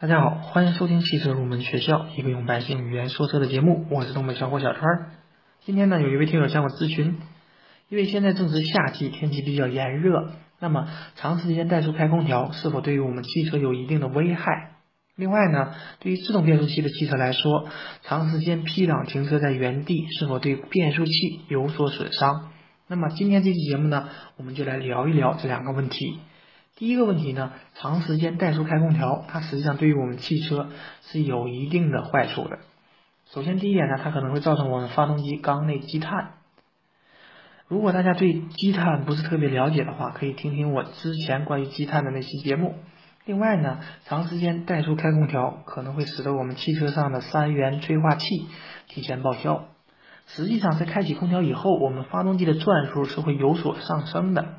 大家好，欢迎收听汽车入门学校，一个用百姓语言说车的节目。我是东北小伙小川。今天呢，有一位听友向我咨询，因为现在正值夏季，天气比较炎热，那么长时间怠速开空调是否对于我们汽车有一定的危害？另外呢，对于自动变速器的汽车来说，长时间 P 档停车在原地是否对变速器有所损伤？那么今天这期节目呢，我们就来聊一聊这两个问题。第一个问题呢，长时间怠速开空调，它实际上对于我们汽车是有一定的坏处的。首先第一点呢，它可能会造成我们发动机缸内积碳。如果大家对积碳不是特别了解的话，可以听听我之前关于积碳的那期节目。另外呢，长时间怠速开空调可能会使得我们汽车上的三元催化器提前报销。实际上，在开启空调以后，我们发动机的转速是会有所上升的。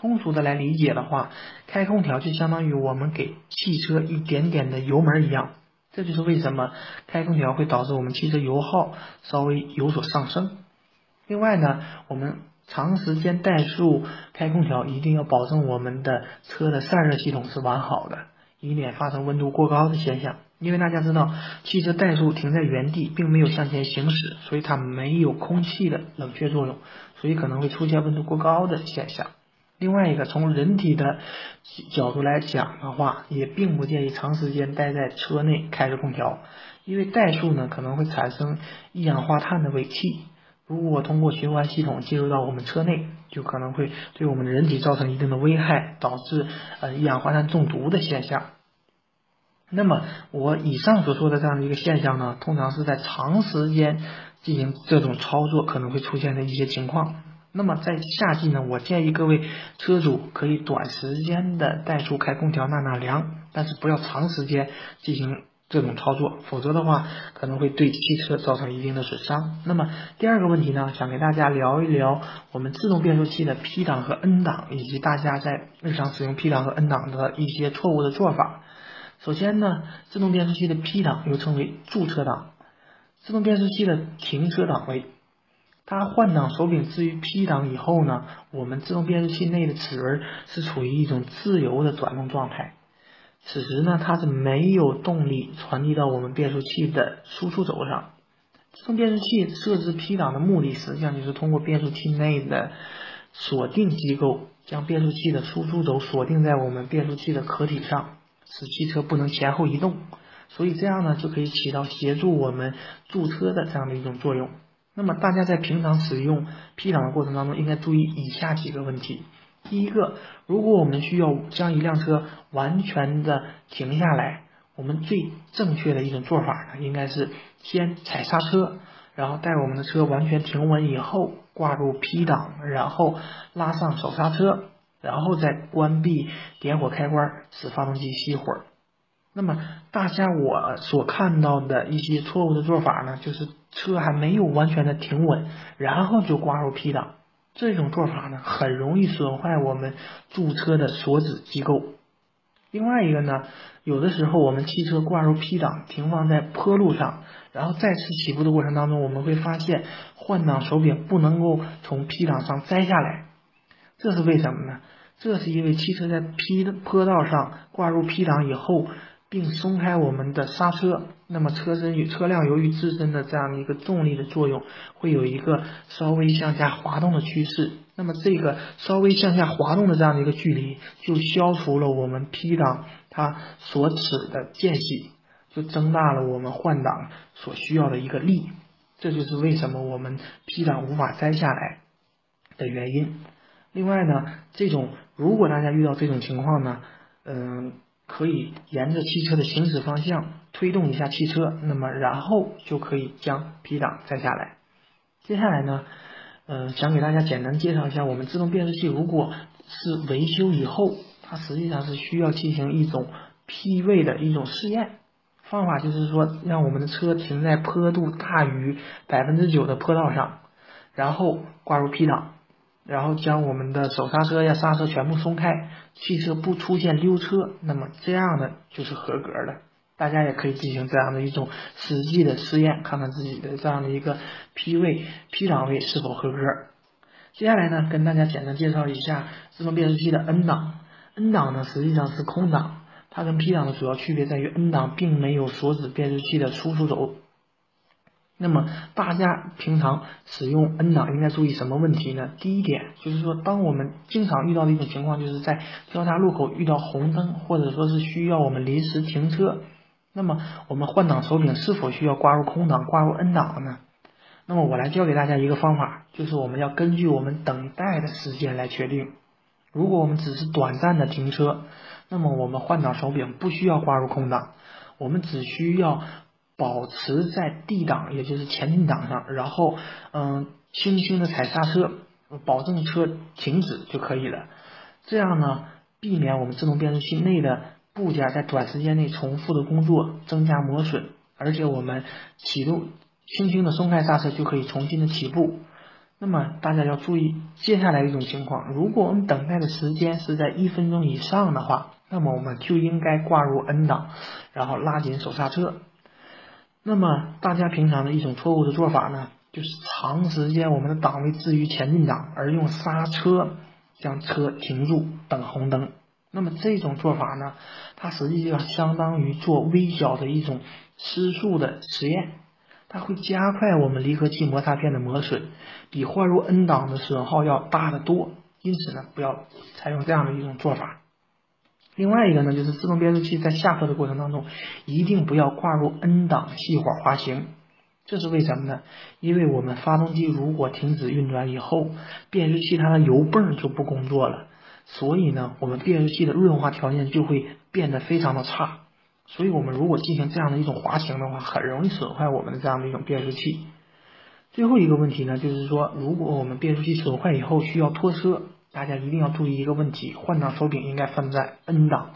通俗的来理解的话，开空调就相当于我们给汽车一点点的油门一样，这就是为什么开空调会导致我们汽车油耗稍微有所上升。另外呢，我们长时间怠速开空调，一定要保证我们的车的散热系统是完好的，以免发生温度过高的现象。因为大家知道，汽车怠速停在原地，并没有向前行驶，所以它没有空气的冷却作用，所以可能会出现温度过高的现象。另外一个，从人体的角度来讲的话，也并不建议长时间待在车内开着空调，因为怠速呢可能会产生一氧化碳的尾气，如果通过循环系统进入到我们车内，就可能会对我们的人体造成一定的危害，导致呃一氧化碳中毒的现象。那么我以上所说的这样的一个现象呢，通常是在长时间进行这种操作可能会出现的一些情况。那么在夏季呢，我建议各位车主可以短时间的怠速开空调纳纳凉，但是不要长时间进行这种操作，否则的话可能会对汽车造成一定的损伤。那么第二个问题呢，想给大家聊一聊我们自动变速器的 P 档和 N 档，以及大家在日常使用 P 档和 N 档的一些错误的做法。首先呢，自动变速器的 P 档又称为驻车档，自动变速器的停车档位。它换挡手柄置于 P 档以后呢，我们自动变速器内的齿轮是处于一种自由的转动状态。此时呢，它是没有动力传递到我们变速器的输出轴上。自动变速器设置 P 档的目的，实际上就是通过变速器内的锁定机构，将变速器的输出轴锁定在我们变速器的壳体上，使汽车不能前后移动。所以这样呢，就可以起到协助我们驻车的这样的一种作用。那么大家在平常使用 P 档的过程当中，应该注意以下几个问题。第一个，如果我们需要将一辆车完全的停下来，我们最正确的一种做法呢，应该是先踩刹车，然后待我们的车完全停稳以后，挂入 P 档，然后拉上手刹车，然后再关闭点火开关，使发动机熄火。那么大家我所看到的一些错误的做法呢，就是车还没有完全的停稳，然后就挂入 P 档，这种做法呢，很容易损坏我们驻车的锁止机构。另外一个呢，有的时候我们汽车挂入 P 档，停放在坡路上，然后再次起步的过程当中，我们会发现换挡手柄不能够从 P 档上摘下来，这是为什么呢？这是因为汽车在 P 的坡道上挂入 P 档以后。并松开我们的刹车，那么车身与车辆由于自身的这样的一个重力的作用，会有一个稍微向下滑动的趋势。那么这个稍微向下滑动的这样的一个距离，就消除了我们 P 档它所齿的间隙，就增大了我们换挡所需要的一个力。这就是为什么我们 P 档无法摘下来的原因。另外呢，这种如果大家遇到这种情况呢，嗯。可以沿着汽车的行驶方向推动一下汽车，那么然后就可以将 P 档摘下来。接下来呢，呃，想给大家简单介绍一下，我们自动变速器如果是维修以后，它实际上是需要进行一种 P 位的一种试验方法，就是说让我们的车停在坡度大于百分之九的坡道上，然后挂入 P 档。然后将我们的手刹车呀、刹车全部松开，汽车不出现溜车，那么这样的就是合格的。大家也可以进行这样的一种实际的试验，看看自己的这样的一个 P 位、P 档位是否合格。接下来呢，跟大家简单介绍一下自动变速器的 N 档。N 档呢实际上是空档，它跟 P 档的主要区别在于 N 档并没有锁止变速器的出出轴。那么大家平常使用 N 档应该注意什么问题呢？第一点就是说，当我们经常遇到的一种情况，就是在交叉路口遇到红灯，或者说是需要我们临时停车，那么我们换挡手柄是否需要挂入空档、挂入 N 档呢？那么我来教给大家一个方法，就是我们要根据我们等待的时间来确定。如果我们只是短暂的停车，那么我们换挡手柄不需要挂入空档，我们只需要。保持在 D 档，也就是前进档上，然后嗯，轻轻的踩刹车，保证车停止就可以了。这样呢，避免我们自动变速器内的部件在短时间内重复的工作，增加磨损。而且我们启动，轻轻的松开刹车就可以重新的起步。那么大家要注意接下来一种情况，如果我们等待的时间是在一分钟以上的话，那么我们就应该挂入 N 档，然后拉紧手刹车。那么大家平常的一种错误的做法呢，就是长时间我们的档位置于前进档，而用刹车将车停住等红灯。那么这种做法呢，它实际上相当于做微小的一种失速的实验，它会加快我们离合器摩擦片的磨损，比换入 N 档的损耗要大得多。因此呢，不要采用这样的一种做法。另外一个呢，就是自动变速器在下坡的过程当中，一定不要挂入 N 档熄火滑行。这是为什么呢？因为我们发动机如果停止运转以后，变速器它的油泵就不工作了，所以呢，我们变速器的润滑条件就会变得非常的差。所以我们如果进行这样的一种滑行的话，很容易损坏我们的这样的一种变速器。最后一个问题呢，就是说，如果我们变速器损坏以后需要拖车。大家一定要注意一个问题，换挡手柄应该放在 N 档，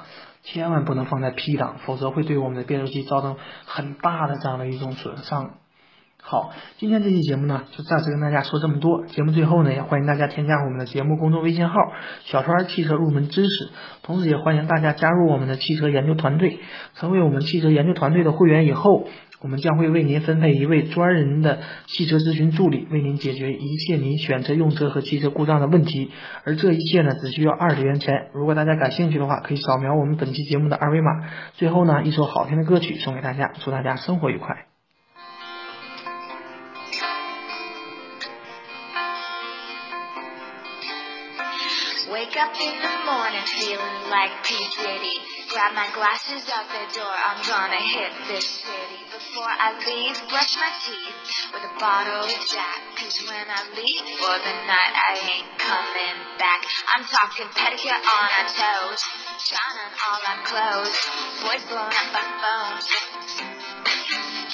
千万不能放在 P 档，否则会对我们的变速器造成很大的这样的一种损伤。好，今天这期节目呢，就暂时跟大家说这么多。节目最后呢，也欢迎大家添加我们的节目公众微信号“小川汽车入门知识”，同时也欢迎大家加入我们的汽车研究团队，成为我们汽车研究团队的会员以后。我们将会为您分配一位专人的汽车咨询助理，为您解决一切您选车用车和汽车故障的问题。而这一切呢，只需要二十元钱。如果大家感兴趣的话，可以扫描我们本期节目的二维码。最后呢，一首好听的歌曲送给大家，祝大家生活愉快。Wake up in the morning feeling like P. Diddy. Grab my glasses out the door, I'm gonna hit this city. Before I leave, brush my teeth with a bottle of Jack. Cause when I leave for the night, I ain't coming back. I'm talking pedicure on our toes, shine on all our clothes, boys blowing up our phones.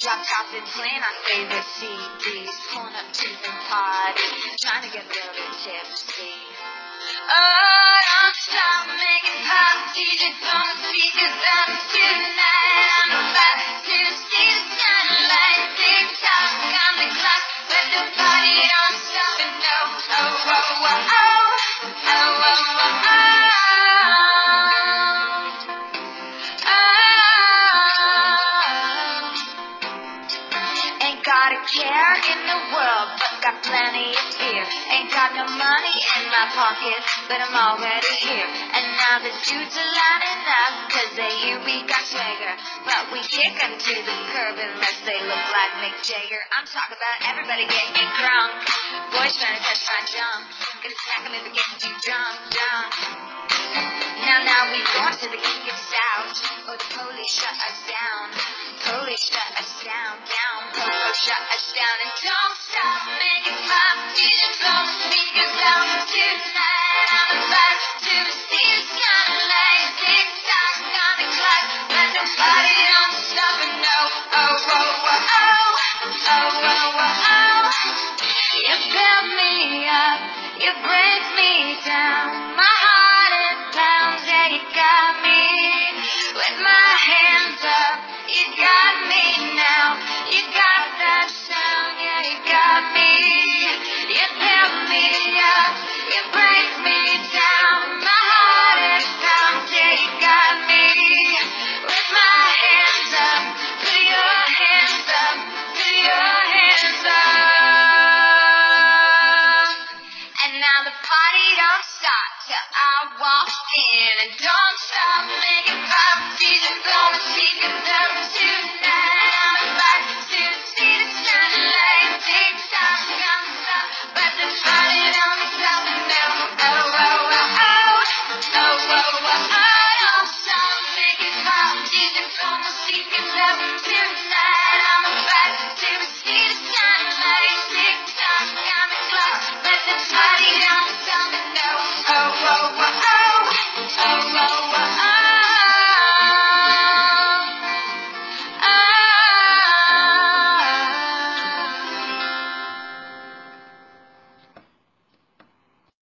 Drop top and playing our favorite CDs, pulling up to the party, trying to get a little tipsy. Oh, don't stop making pop, DJ, don't speakers up tonight. I'm about Thank you. Pocket, but I'm already here. And now the dudes are lining up, cause they hear we got swagger. But we kick them to the curb unless they look like Mick Jagger. I'm talking about everybody getting drunk. Boys trying to touch my junk. Gonna smack them if they get too drunk, drunk. Now, now we going to the kick south. Oh, the police shut us down. Police shut us down, down. Police shut us down. And don't stop you break me down. My heart it pounds, yeah, you got me.